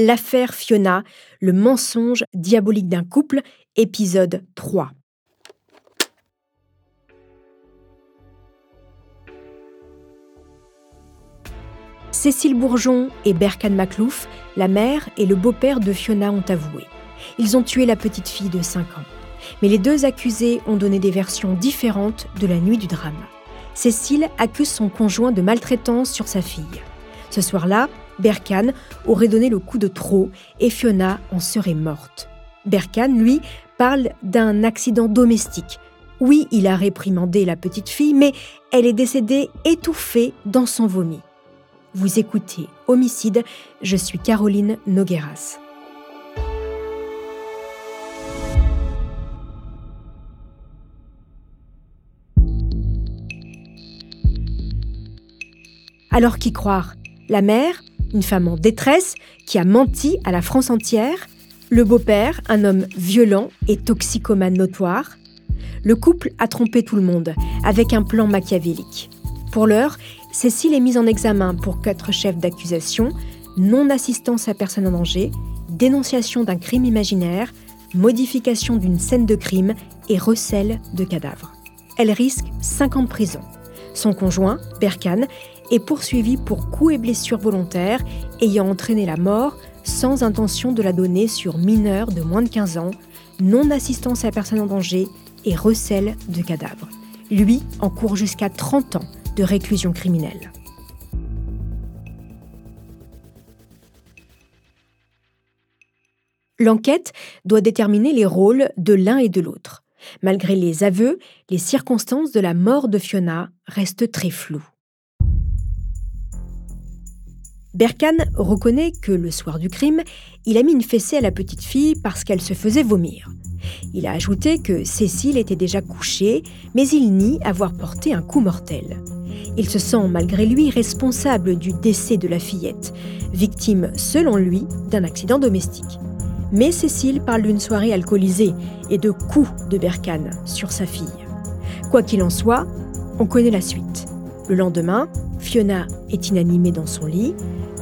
L'affaire Fiona, le mensonge diabolique d'un couple, épisode 3. Cécile Bourgeon et Berkan Maclouf, la mère et le beau-père de Fiona, ont avoué. Ils ont tué la petite fille de 5 ans. Mais les deux accusés ont donné des versions différentes de la nuit du drame. Cécile accuse son conjoint de maltraitance sur sa fille. Ce soir-là, Berkan aurait donné le coup de trop et Fiona en serait morte. Berkan, lui, parle d'un accident domestique. Oui, il a réprimandé la petite fille, mais elle est décédée étouffée dans son vomi. Vous écoutez Homicide, je suis Caroline Nogueras. Alors qui croire? La mère? Une femme en détresse qui a menti à la France entière, le beau-père, un homme violent et toxicomane notoire. Le couple a trompé tout le monde avec un plan machiavélique. Pour l'heure, Cécile est mise en examen pour quatre chefs d'accusation, non-assistance à personne en danger, dénonciation d'un crime imaginaire, modification d'une scène de crime et recel de cadavres. Elle risque 5 ans de prison. Son conjoint, Berkane, est poursuivi pour coups et blessures volontaires ayant entraîné la mort sans intention de la donner sur mineur de moins de 15 ans, non-assistance à personne en danger et recel de cadavres. Lui encourt jusqu'à 30 ans de réclusion criminelle. L'enquête doit déterminer les rôles de l'un et de l'autre. Malgré les aveux, les circonstances de la mort de Fiona restent très floues. Berkan reconnaît que le soir du crime, il a mis une fessée à la petite fille parce qu'elle se faisait vomir. Il a ajouté que Cécile était déjà couchée, mais il nie avoir porté un coup mortel. Il se sent malgré lui responsable du décès de la fillette, victime selon lui d'un accident domestique. Mais Cécile parle d'une soirée alcoolisée et de coups de Berkane sur sa fille. Quoi qu'il en soit, on connaît la suite. Le lendemain, Fiona est inanimée dans son lit.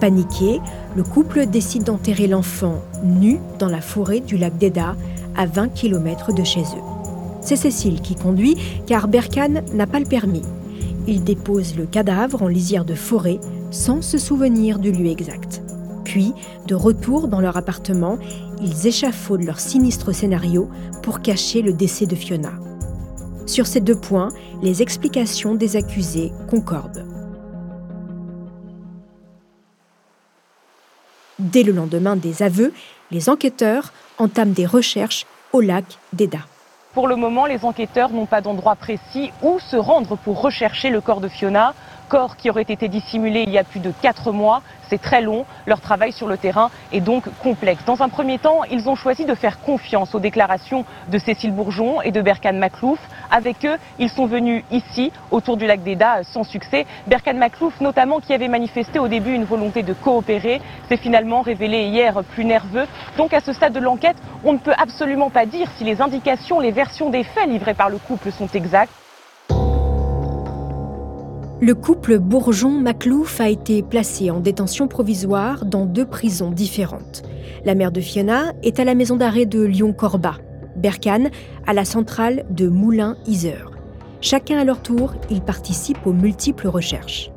Paniqué, le couple décide d'enterrer l'enfant nu dans la forêt du lac d'Eda, à 20 km de chez eux. C'est Cécile qui conduit car Berkane n'a pas le permis. Il dépose le cadavre en lisière de forêt sans se souvenir du lieu exact. Puis, de retour dans leur appartement, ils échafaudent leur sinistre scénario pour cacher le décès de Fiona. Sur ces deux points, les explications des accusés concordent. Dès le lendemain des aveux, les enquêteurs entament des recherches au lac d'Eda. Pour le moment, les enquêteurs n'ont pas d'endroit précis où se rendre pour rechercher le corps de Fiona corps qui aurait été dissimulé il y a plus de 4 mois. C'est très long, leur travail sur le terrain est donc complexe. Dans un premier temps, ils ont choisi de faire confiance aux déclarations de Cécile Bourgeon et de Berkane Maclouf. Avec eux, ils sont venus ici, autour du lac d'Eda, sans succès. Berkane Maclouf, notamment, qui avait manifesté au début une volonté de coopérer, s'est finalement révélé hier plus nerveux. Donc à ce stade de l'enquête, on ne peut absolument pas dire si les indications, les versions des faits livrées par le couple sont exactes. Le couple Bourgeon-Maclouf a été placé en détention provisoire dans deux prisons différentes. La mère de Fiona est à la maison d'arrêt de Lyon-Corba, Berkane à la centrale de Moulins-Isère. Chacun à leur tour, ils participent aux multiples recherches.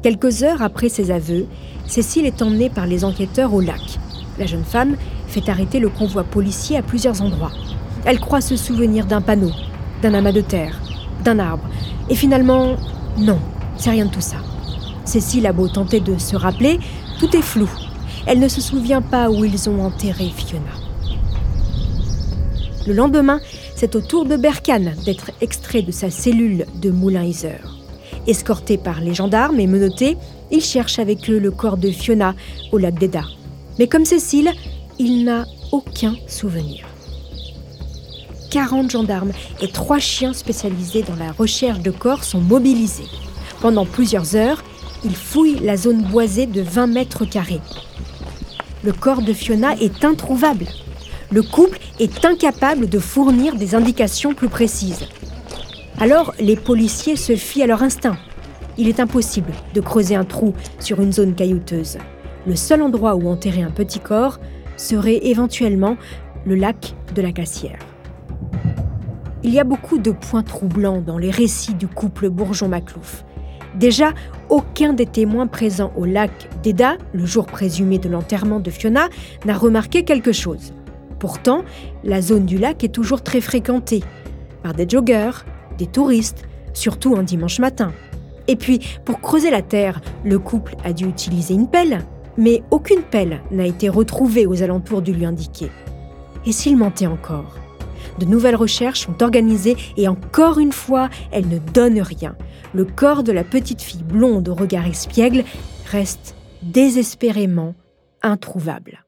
Quelques heures après ses aveux, Cécile est emmenée par les enquêteurs au lac. La jeune femme fait arrêter le convoi policier à plusieurs endroits. Elle croit se souvenir d'un panneau, d'un amas de terre, d'un arbre. Et finalement, non, c'est rien de tout ça. Cécile a beau tenter de se rappeler, tout est flou. Elle ne se souvient pas où ils ont enterré Fiona. Le lendemain, c'est au tour de Berkane d'être extrait de sa cellule de Moulin-Isère. Escorté par les gendarmes et menotté, il cherche avec eux le corps de Fiona au lac d'Eda. Mais comme Cécile, il n'a aucun souvenir. 40 gendarmes et trois chiens spécialisés dans la recherche de corps sont mobilisés. Pendant plusieurs heures, il fouille la zone boisée de 20 mètres carrés. Le corps de Fiona est introuvable. Le couple est incapable de fournir des indications plus précises. Alors, les policiers se fient à leur instinct. Il est impossible de creuser un trou sur une zone caillouteuse. le seul endroit où enterrer un petit corps serait éventuellement le lac de la Cassière. Il y a beaucoup de points troublants dans les récits du couple Bourgeon-Maclouf. Déjà, aucun des témoins présents au lac d'Eda, le jour présumé de l'enterrement de Fiona, n'a remarqué quelque chose. Pourtant, la zone du lac est toujours très fréquentée par des joggeurs, des touristes, surtout un dimanche matin. Et puis, pour creuser la terre, le couple a dû utiliser une pelle, mais aucune pelle n'a été retrouvée aux alentours du lieu indiqué. Et s'il mentait encore? De nouvelles recherches sont organisées et encore une fois, elles ne donnent rien. Le corps de la petite fille blonde au regard espiègle reste désespérément introuvable.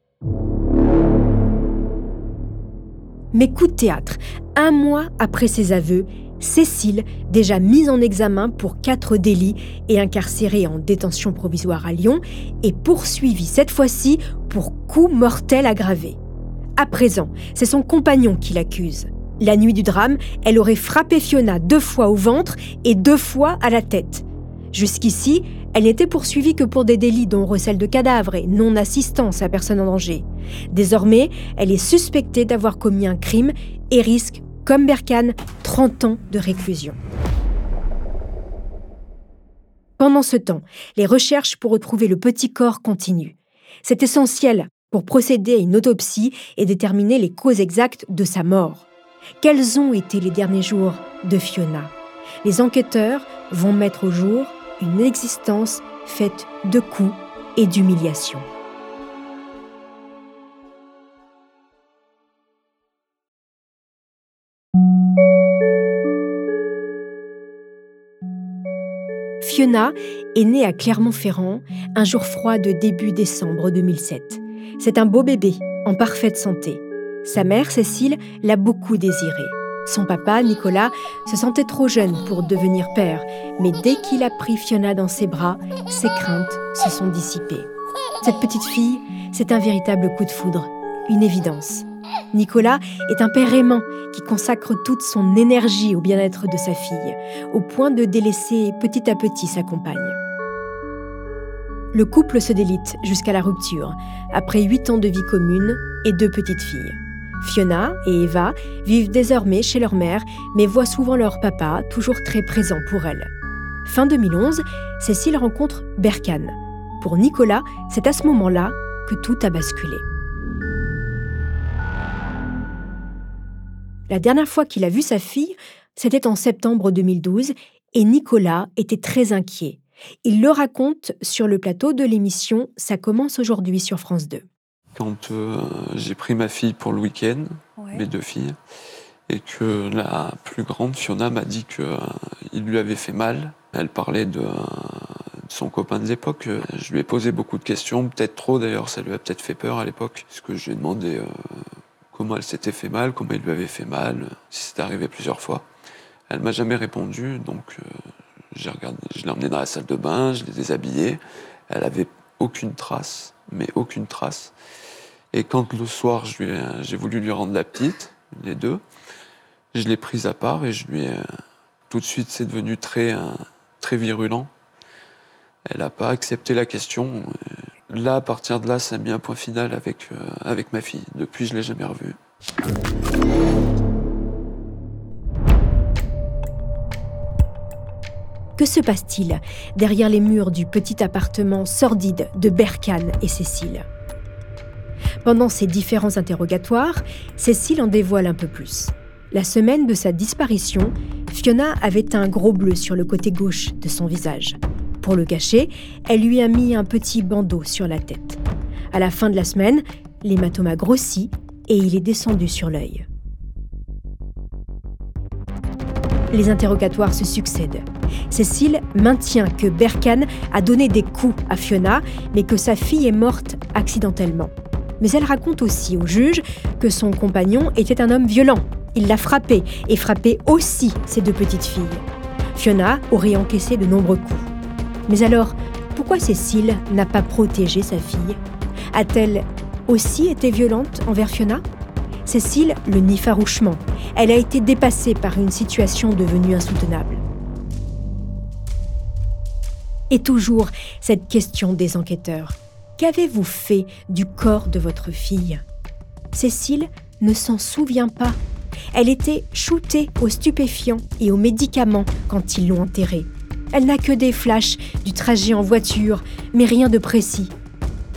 Mais coup de théâtre, un mois après ses aveux, Cécile, déjà mise en examen pour quatre délits et incarcérée en détention provisoire à Lyon, est poursuivie cette fois-ci pour coup mortel aggravé. À présent, c'est son compagnon qui l'accuse. La nuit du drame, elle aurait frappé Fiona deux fois au ventre et deux fois à la tête. Jusqu'ici, elle n'était poursuivie que pour des délits dont recel de cadavres et non-assistance à personne en danger. Désormais, elle est suspectée d'avoir commis un crime et risque comme Berkane, 30 ans de réclusion. Pendant ce temps, les recherches pour retrouver le petit corps continuent. C'est essentiel pour procéder à une autopsie et déterminer les causes exactes de sa mort. Quels ont été les derniers jours de Fiona? Les enquêteurs vont mettre au jour une existence faite de coups et d'humiliations. Fiona est née à Clermont-Ferrand un jour froid de début décembre 2007. C'est un beau bébé, en parfaite santé. Sa mère, Cécile, l'a beaucoup désiré. Son papa, Nicolas, se sentait trop jeune pour devenir père, mais dès qu'il a pris Fiona dans ses bras, ses craintes se sont dissipées. Cette petite fille, c'est un véritable coup de foudre, une évidence. Nicolas est un père aimant qui consacre toute son énergie au bien-être de sa fille, au point de délaisser petit à petit sa compagne. Le couple se délite jusqu'à la rupture, après huit ans de vie commune et deux petites filles. Fiona et Eva vivent désormais chez leur mère, mais voient souvent leur papa, toujours très présent pour elles. Fin 2011, Cécile rencontre Berkane. Pour Nicolas, c'est à ce moment-là que tout a basculé. La dernière fois qu'il a vu sa fille, c'était en septembre 2012 et Nicolas était très inquiet. Il le raconte sur le plateau de l'émission Ça commence aujourd'hui sur France 2. Quand euh, j'ai pris ma fille pour le week-end, mes deux filles, et que la plus grande, Fiona, m'a dit qu'il euh, lui avait fait mal, elle parlait de, son copain de l'époque. Je lui ai posé beaucoup de questions, peut-être trop d'ailleurs, ça lui a peut-être fait peur à l'époque, parce que je lui ai demandé euh, comment elle s'était fait mal, comment il lui avait fait mal, si c'était arrivé plusieurs fois. Elle m'a jamais répondu, donc euh, j'ai regardé, je l'ai emmenée dans la salle de bain, je l'ai déshabillée. Elle avait aucune trace, mais aucune trace. Et quand le soir, j'ai voulu lui rendre la petite, les deux, je l'ai prise à part et je lui ai tout de suite, c'est devenu très, euh, très virulent. Elle n'a pas accepté la question. Là, à partir de là, ça a mis un point final avec, euh, avec ma fille. Depuis, je ne l'ai jamais revue. Que se passe-t-il derrière les murs du petit appartement sordide de Berkane et Cécile? Pendant ces différents interrogatoires, Cécile en dévoile un peu plus. La semaine de sa disparition, Fiona avait un gros bleu sur le côté gauche de son visage. Pour le cacher, elle lui a mis un petit bandeau sur la tête. À la fin de la semaine, l'hématome a grossi et il est descendu sur l'œil. Les interrogatoires se succèdent. Cécile maintient que Berkane a donné des coups à Fiona, mais que sa fille est morte accidentellement. Mais elle raconte aussi au juge que son compagnon était un homme violent. Il l'a frappé et frappé aussi ses deux petites filles. Fiona aurait encaissé de nombreux coups. Mais alors, pourquoi Cécile n'a pas protégé sa fille? A-t-elle aussi été violente envers Fiona? Cécile le nie farouchement. Elle a été dépassée par une situation devenue insoutenable. Et toujours cette question des enquêteurs. Qu'avez-vous fait du corps de votre fille? Cécile ne s'en souvient pas. Elle était shootée aux stupéfiants et aux médicaments quand ils l'ont enterrée. Elle n'a que des flashs du trajet en voiture, mais rien de précis.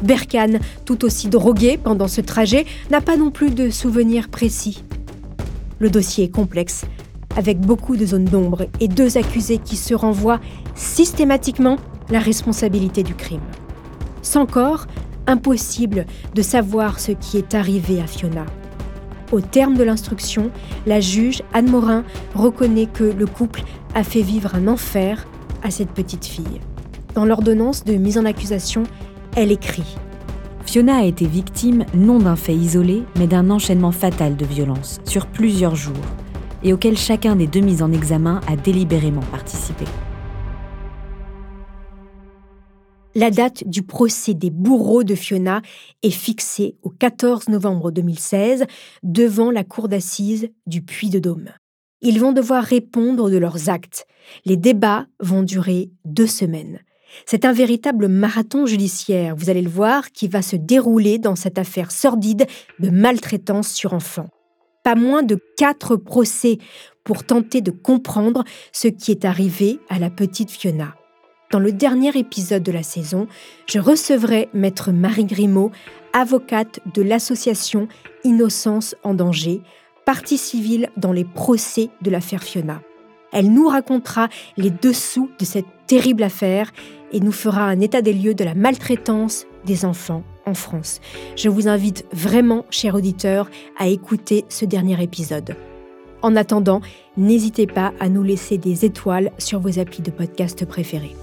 Berkane, tout aussi drogué pendant ce trajet, n'a pas non plus de souvenirs précis. Le dossier est complexe, avec beaucoup de zones d'ombre et deux accusés qui se renvoient systématiquement la responsabilité du crime. Sans corps, impossible de savoir ce qui est arrivé à Fiona. Au terme de l'instruction, la juge Anne Morin reconnaît que le couple a fait vivre un enfer à cette petite fille. Dans l'ordonnance de mise en accusation, elle écrit Fiona a été victime non d'un fait isolé, mais d'un enchaînement fatal de violences sur plusieurs jours, et auquel chacun des deux mises en examen a délibérément participé. La date du procès des bourreaux de Fiona est fixée au 14 novembre 2016 devant la cour d'assises du Puy-de-Dôme. Ils vont devoir répondre de leurs actes. Les débats vont durer deux semaines. C'est un véritable marathon judiciaire, vous allez le voir, qui va se dérouler dans cette affaire sordide de maltraitance sur enfants. Pas moins de quatre procès pour tenter de comprendre ce qui est arrivé à la petite Fiona. Dans le dernier épisode de la saison, je recevrai maître Marie Grimaud, avocate de l'association Innocence en danger, partie civile dans les procès de l'affaire Fiona. Elle nous racontera les dessous de cette terrible affaire et nous fera un état des lieux de la maltraitance des enfants en France. Je vous invite vraiment, chers auditeurs, à écouter ce dernier épisode. En attendant, n'hésitez pas à nous laisser des étoiles sur vos applis de podcast préférés.